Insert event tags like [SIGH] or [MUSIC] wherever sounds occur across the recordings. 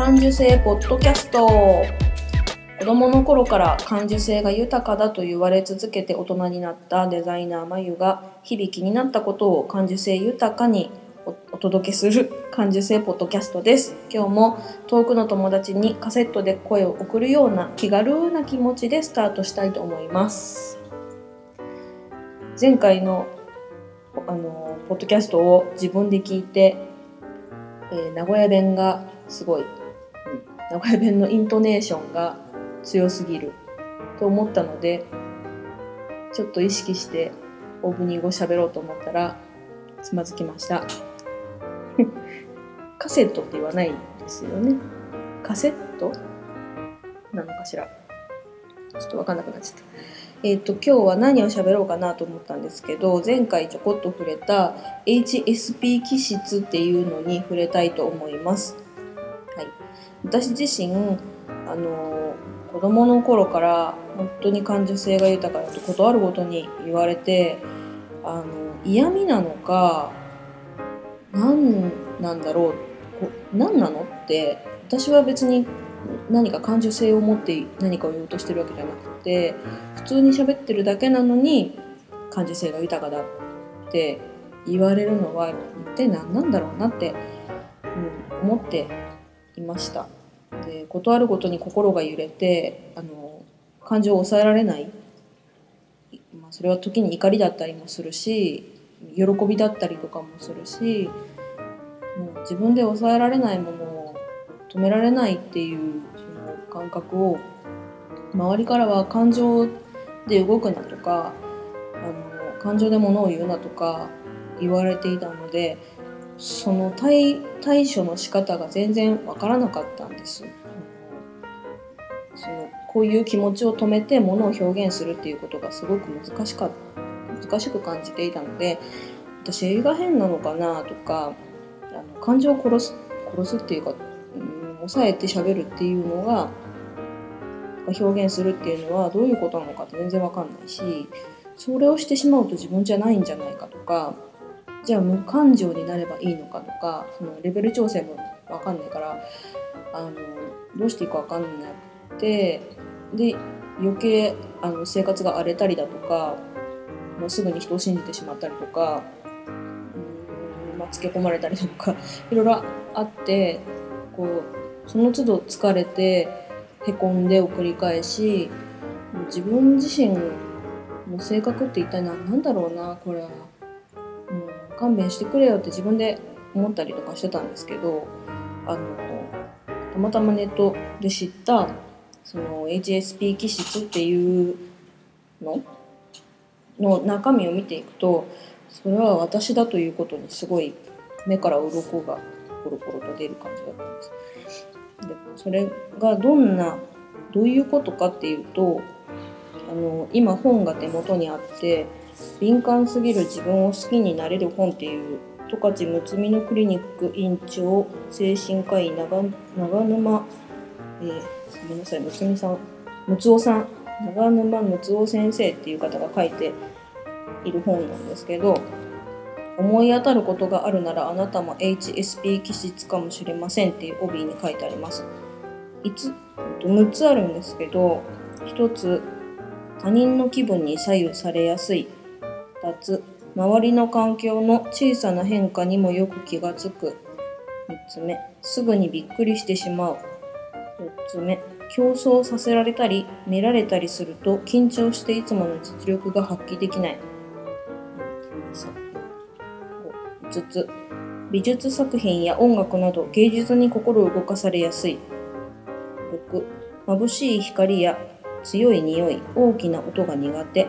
感受性ポッドキャスト。子供の頃から感受性が豊かだと言われ続けて大人になったデザイナーまゆが日々気になったことを感受性豊かにお届けする感受性ポッドキャストです。今日も遠くの友達にカセットで声を送るような気軽な気持ちでスタートしたいと思います。前回のあのポッドキャストを自分で聞いて、えー、名古屋弁がすごい、名古屋弁のイントネーションが強すぎると思ったのでちょっと意識してオープニングを喋ろうと思ったらつまずきました。[LAUGHS] カセットって言わないですよね。カセットなのかしら。ちょっとわかんなくなっちゃった。えっ、ー、と今日は何を喋ろうかなと思ったんですけど前回ちょこっと触れた HSP 気質っていうのに触れたいと思います。私自身あの子供の頃から本当に感受性が豊かだとことあるごとに言われてあの嫌味なのか何なんだろう何なのって私は別に何か感受性を持って何かを言おうとしてるわけじゃなくて普通に喋ってるだけなのに感受性が豊かだって言われるのは一体何なんだろうなって、うん、思っていました。で事あるごとに心が揺れてあの感情を抑えられない、まあ、それは時に怒りだったりもするし喜びだったりとかもするしもう自分で抑えられないものを止められないっていうその感覚を周りからは感情で動くなとかあの感情で物を言うなとか言われていたのでその対対処の仕方が全然わからなかったんです。そのこういう気持ちを止めて物を表現するっていうことがすごく難しかっ難しく感じていたので私映画変なのかなとかあの感情を殺す殺すっていうか、うん、抑えて喋るっていうのが表現するっていうのはどういうことなのか全然わかんないしそれをしてしまうと自分じゃないんじゃないかとかじゃあ無感情になればいいのかとかそのレベル調整もわかんないからあのどうしていいかわかんなくてで余計あの生活が荒れたりだとかもうすぐに人を信じてしまったりとかうん、まあ、つけ込まれたりとか [LAUGHS] いろいろあってこうその都度疲れてへこんでを繰り返し自分自身の性格って一体何なんだろうなこれは、勘弁してくれよって自分で思ったりとかしてたんですけどあのたまたまネットで知ったその HSP 気質っていうの？の中身を見ていくとそれは私だということにすごい目から鱗がポロポロと出る感じだったんです。でそれがどんなどういうことかっていうとあの今本が手元にあって「敏感すぎる自分を好きになれる本」っていう十勝睦美のクリニック院長精神科医長長沼、えー、ごめんなさい睦美さん。睦夫さん。長沼睦夫先生っていう方が書いている本なんですけど思い当たることがあるならあなたも HSP 気質かもしれませんっていう帯に書いてあります。いつ6つあるんですけど1つ他人の気分に左右されやすい。2つ。周りの環境の小さな変化にもよく気がつく。3つ目。すぐにびっくりしてしまう。4つ目。競争させられたり見られたりすると緊張していつもの実力が発揮できない。5つ美術作品や音楽など芸術に心を動かされやすい。6眩しい光や強い匂い大きな音が苦手。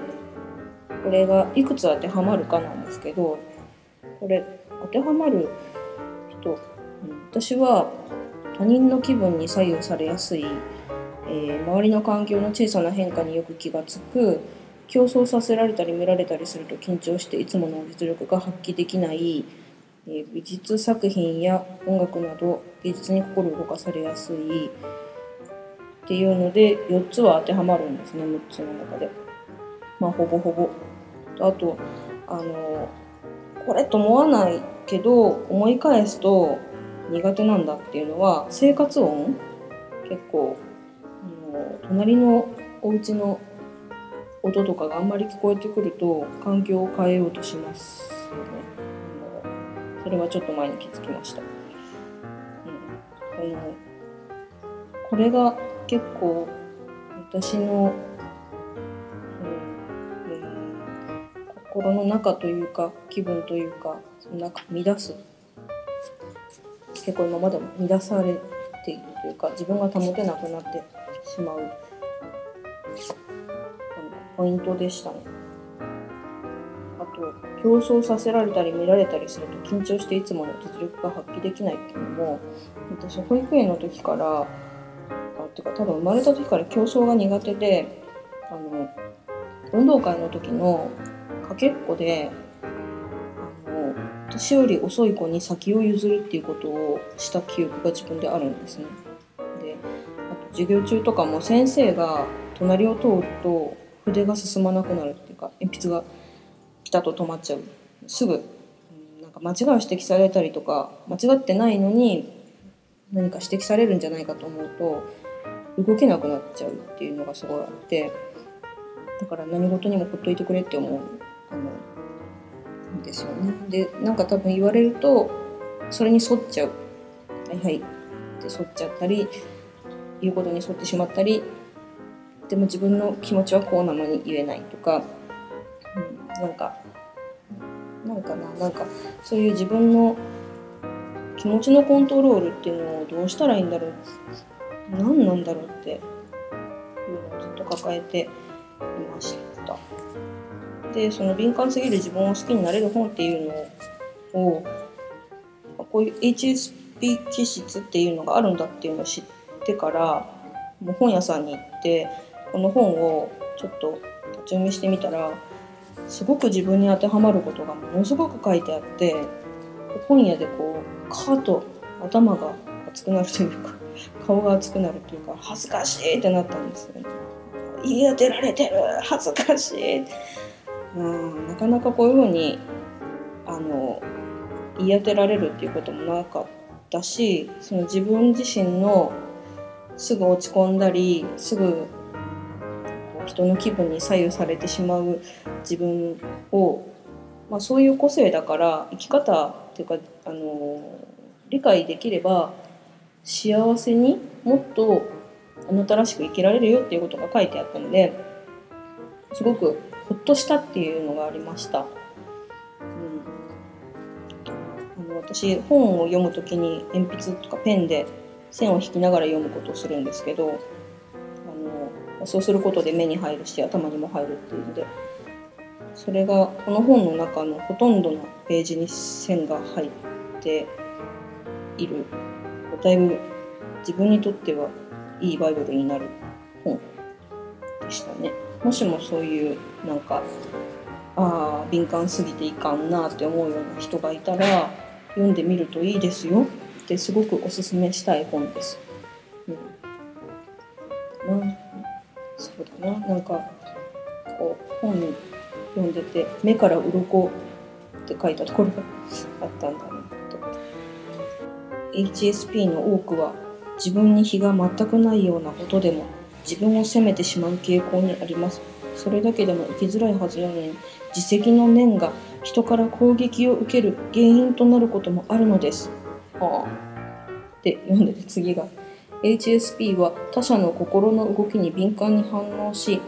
これがいくつ当てはまるかなんですけどこれ当てはまる人私は他人の気分に左右されやすい、えー、周りの環境の小さな変化によく気がつく競争させられたり見られたりすると緊張していつもの実力が発揮できないえ美術作品や音楽など芸術に心を動かされやすいっていうので4つは当てはまるんですね6つの中で。まあほぼほぼ。あとあのこれと思わないけど思い返すと苦手なんだっていうのは生活音？結構隣のお家の音とかがあんまり聞こえてくると環境を変えようとしますよね。それはちょっと前に気づきました。うん、このこれが結構私の、心の中というか気分というかなんか乱す結構今までも乱されているというか自分が保てなくなってしまうポイントでしたね。あと競争させられたり見られたりすると緊張していつもの実力が発揮できないっていうのも私保育園の時からあっていうか多分生まれた時から競争が苦手であの運動会の時のかけっこであの年より遅い子に先を譲るっていうことをした記憶が自分であるんですね。であと授業中とかも先生が隣を通ると筆が進まなくなるっていうか鉛筆がピタッと止まっちゃうすぐなんか間違いを指摘されたりとか間違ってないのに何か指摘されるんじゃないかと思うと動けなくなっちゃうっていうのがすごいあってだから何事にもほっといてくれって思うあのですよね。でなんか多分言われるとそれに沿っちゃう「はいはい」って沿っちゃったり言うことに沿ってしまったりでも自分の気持ちはこうなのに言えないとか、うん、なんかなんかななんかそういう自分の気持ちのコントロールっていうのをどうしたらいいんだろう。何なんだろうっていうのをずっと抱えていました。でその敏感すぎる自分を好きになれる本っていうのをこういう HSP 気質っていうのがあるんだっていうのを知ってからもう本屋さんに行ってこの本をちょっと立ち読みしてみたらすごく自分に当てはまることがものすごく書いてあって本屋でこうカーッと頭が熱くなるというか [LAUGHS] 顔が熱くなるというか恥ずかしいってなったんですよね。言い当てられてる恥ずかしいうんなかなかこういうふうにあの言い当てられるっていうこともなかったしその自分自身のすぐ落ち込んだりすぐ人の気分に左右されてしまう自分を、まあ、そういう個性だから生き方っていうかあの理解できれば幸せにもっとあなたらしく生きられるよっていうことが書いてあったのですごくほっとしたっていうのがありました。うん、あの私本を読む時に鉛筆とかペンで線を引きながら読むことをするんですけどあのそうすることで目に入るし頭にも入るっていうのでそれがこの本の中のほとんどのページに線が入っているだいぶ自分にとってはいいバイブルになる本でしたね。もしもそういうなんかああ敏感すぎていかんなって思うような人がいたら読んでみるといいですよ。ってすごくおすすめしたい本です。うん、そうだな。なんかこう本読んでて「目から鱗って書いたところがあったんだなと HSP の多くは自分に非が全くないようなことでも自分を責めてしまう傾向にあります。それだけでも生きづらいはずなのに自責の念が人から攻撃を受ける原因となることもあるのです。はあ、で読んでて次が HSP は他者の心の動きに敏感に反応し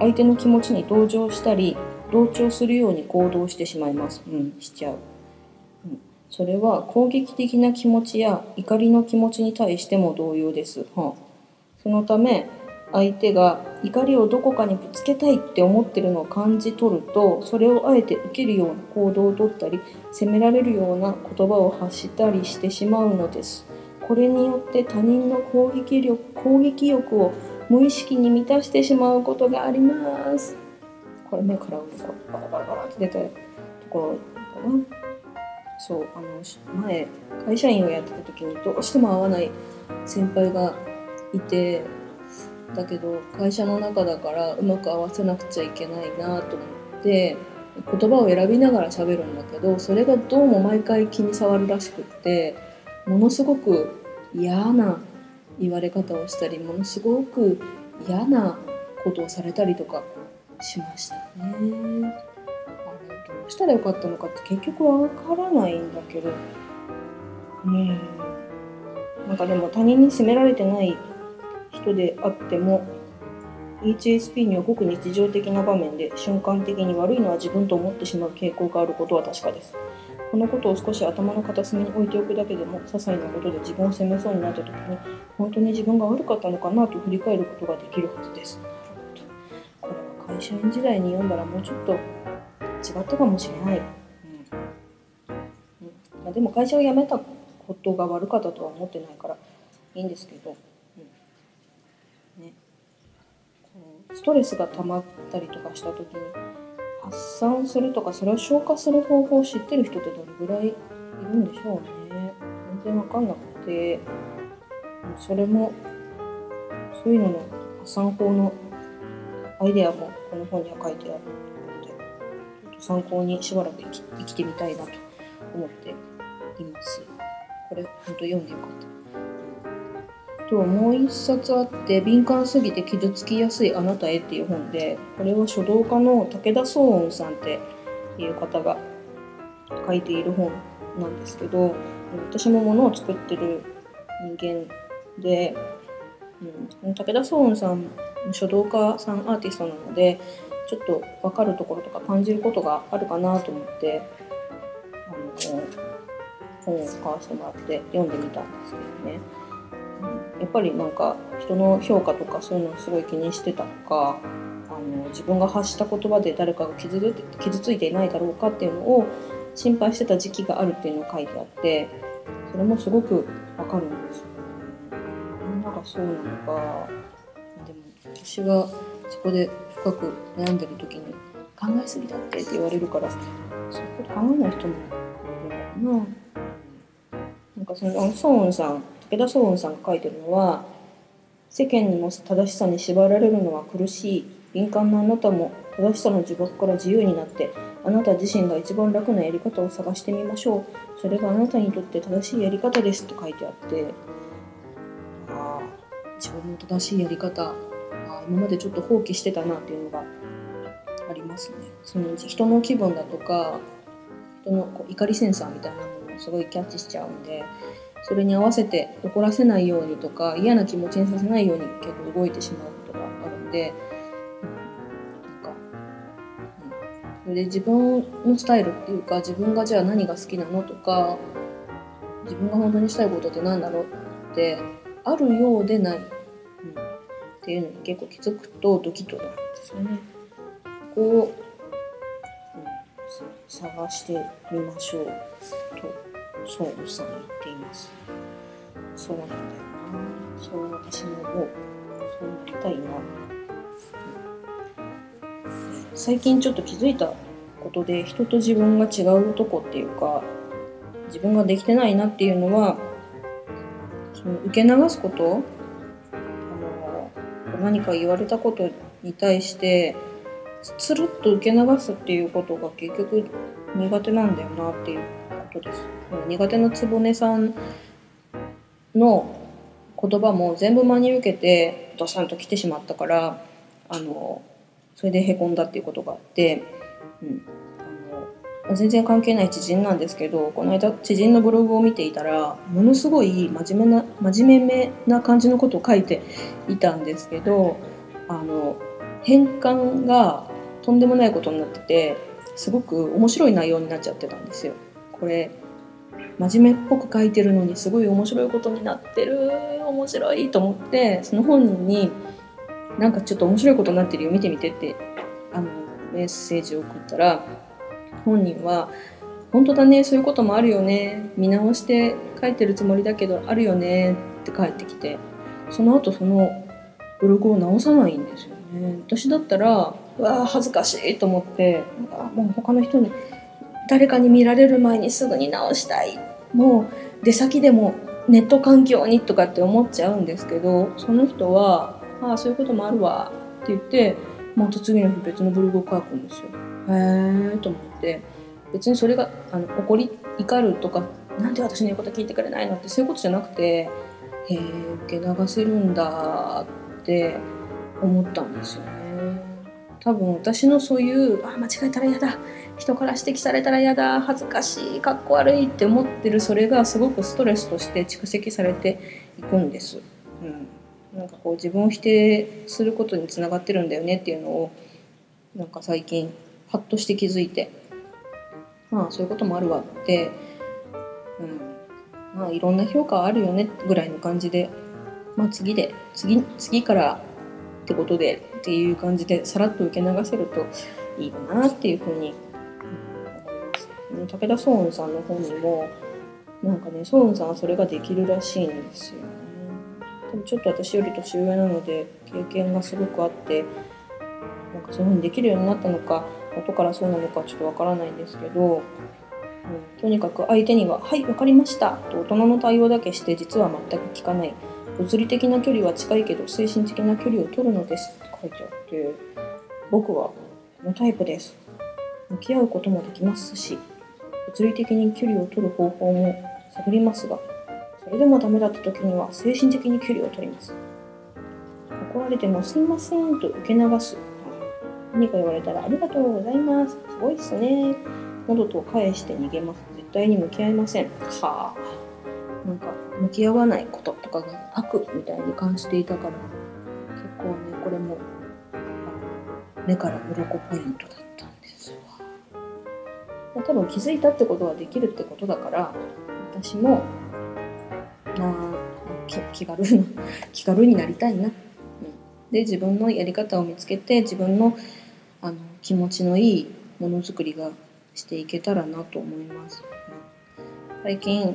相手の気持ちに同情したり同調するように行動してしまいます。うん、しちゃう。うん、それは攻撃的な気持ちや怒りの気持ちに対しても同様です。はあ、そのため相手が怒りをどこかにぶつけたいって思ってるのを感じ取るとそれをあえて受けるような行動をとったり責められるような言葉を発したりしてしまうのです。これによって他人の攻撃力攻撃欲を無意識に満たしてしまうことがあります。これ目からバラバラバラって出たところかな。そうあの前会社員をやってた時にどうしても合わない先輩がいてだけど会社の中だからうまく合わせなくちゃいけないなと思って言葉を選びながら喋るんだけどそれがどうも毎回気に障るらしくってものすごく嫌な言われ方をしたりものすごく嫌なことをされたりとかしましたね。あれどうしたらよかったのかって結局わからないんだけどうんなんかでも他人に責められてない人であっても HSP にはごく日常的な場面で瞬間的に悪いのは自分と思ってしまう傾向があることは確かです。このことを少し頭の片隅に置いておくだけでも些細なことで自分を責めそうになった時に本当に自分が悪かったのかなと振り返ることができるはずです。これは会社員時代に読んだらもうちょっと違ったかもしれない。うんうんまあ、でも会社を辞めたことが悪かったとは思ってないからいいんですけど、うんね、ストレスが溜まったりとかした時に発散するとかそれを消化する方法を知ってる人ってどれぐらいいるんでしょうね。全然わかんなくて。それもそういうのの発散法のアイデアもこの本には書いてあるのでちょっと参考にしばらく生きてみたいなと思っています。これ本当読んでよかった。ともう一冊あって「敏感すぎて傷つきやすいあなたへ」っていう本でこれは書道家の武田壮雲さんっていう方が書いている本なんですけど私も物を作ってる人間で、うん、武田壮雲さん書道家さんアーティストなのでちょっと分かるところとか感じることがあるかなと思ってあの本を買わせてもらって読んでみたんですけどね。やっぱりなんか人の評価とかそういうのをすごい気にしてたとかあの自分が発した言葉で誰かが傷つ傷ついていないだろうかっていうのを心配してた時期があるっていうのを書いてあってそれもすごくわかるんですよ。みんながそうなのかでも私はそこで深く悩んでる時に考えすぎだってって言われるからそういうこと考えない人もいるのかな。なんかそのソーンさん武田壮雲さんが書いてるのは世間にも正しさに縛られるのは苦しい。敏感なあなたも正しさの呪縛から自由になってあなた自身が一番楽なやり方を探してみましょう。それがあなたにとって正しいやり方ですって書いてあってああ自分の正しいやり方あ今までちょっと放棄してたなっていうのがありますね。その人の気分だとか人のこう怒りセンサーみたいなものをすごいキャッチしちゃうんでそれに合わせて怒らせないようにとか嫌な気持ちにさせないように結構動いてしまうことがあるんで、うん、なんか、うん、それで自分のスタイルっていうか自分がじゃあ何が好きなのとか自分が本当にしたいことって何だろうってあるようでない、うん、っていうのに結構気づくとドキッとなるんですよね。ここを、うん、探してみましょうと。そうおっさん言っています。そうなんだよな。そう私ももうそうなりたいな、最近ちょっと気づいたことで人と自分が違うとこっていうか自分ができてないなっていうのはその受け流すことあの何か言われたことに対してつるっと受け流すっていうことが結局苦手なんだよなっていう。ことです。苦手な局さんの言葉も全部真に受けてドサンと来てしまったからあのそれでへこんだっていうことがあって、うん、あの全然関係ない知人なんですけどこの間知人のブログを見ていたらものすごい真面目な真面目な感じのことを書いていたんですけどあの変換がとんでもないことになっててすごく面白い内容になっちゃってたんですよ。これ真面目っぽく書いてるのにすごい面白いことになってる。面白いと思ってその本人になんかちょっと面白いことになってるよ。見てみてってあのメッセージを送ったら本人は「本当だねそういうこともあるよね。見直して書いてるつもりだけどあるよね」って返ってきてその後そのブログを直さないんですよね。私だったらうわ恥ずかしいと思ってなんかもう他の人に誰かに見られる前にすぐに直したい。もう出先でもネット環境にとかって思っちゃうんですけどその人は「ああそういうこともあるわ」って言ってまた次の日別のブログを書くんですよ。へえと思って。別にそれがあの怒り怒るとかなんで私の言うこと聞いてくれないのってそういうことじゃなくてへえ受け流せるんだって思ったんですよね。多分私のそういうあ間違えたら嫌だ。人から指摘されたら嫌だ恥ずかしいかっこ悪いって思ってるそれがすごくストレスとして蓄積されていくんです、うん、なんかこう自分を否定することにつながってるんだよねっていうのをなんか最近ハッとして気づいて。まあそういうこともあるわって、うん、まあいろんな評価はあるよねぐらいの感じで、まあ、次で次次からってことでっていう感じでさらっと受け流せるといいかなっていうふうに武田壮雲さんの本にもなんかね壮雲さんはそれができるらしいんですよね。でもちょっと私より年上なので経験がすごくあってなんかそういうふうにできるようになったのか後からそうなのかちょっとわからないんですけど、うん、とにかく相手には「はい分かりました」と大人の対応だけして実は全く聞かない物理的な距離は近いけど精神的な距離を取るのですって書いてあって僕はこのタイプです向き合うこともできますし物理的に距離を取る方法も探りますがそれでもダメだった時には精神的に距離を取ります。怒られてもすいませんと受け流す。何か言われたらありがとうございます。すごいっすね。などと返して逃げます。絶対に向き合いません。はあ。なんか向き合わないこととかが悪みたいに感じていたから結構ねこれも目から鱗ポイントだった。わ多分気づいたってことはできるってことだから私もまあ気軽な [LAUGHS] 気軽になりたいな、うん、で自分のやり方を見つけて自分のあの気持ちのいいものづくりがしていけたらなと思います、最近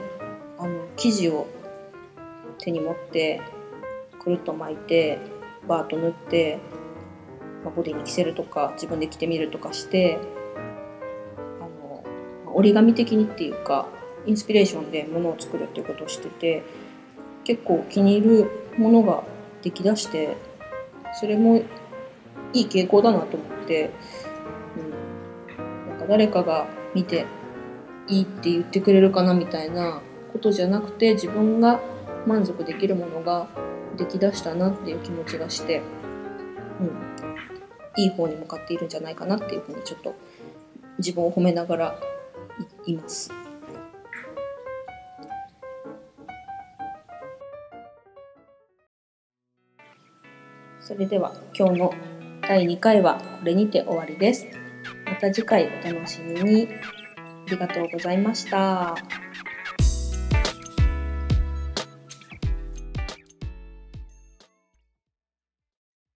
あの生地を手に持ってくるっと巻いてバーッと縫って、まあ、ボディに着せるとか自分で着てみるとかして折り紙的にっていうかインスピレーションで物を作るっていうことをしてて結構気に入るものが出来だしてそれもいい傾向だなと思って、うん、なんか誰かが見ていいって言ってくれるかなみたいなことじゃなくて自分が満足できるものが出来だしたなっていう気持ちがして、うん、いい方に向かっているんじゃないかなっていうふうにちょっと自分を褒めながらいます。それでは今日の第2回はこれにて終わりです。また次回お楽しみに。ありがとうございました。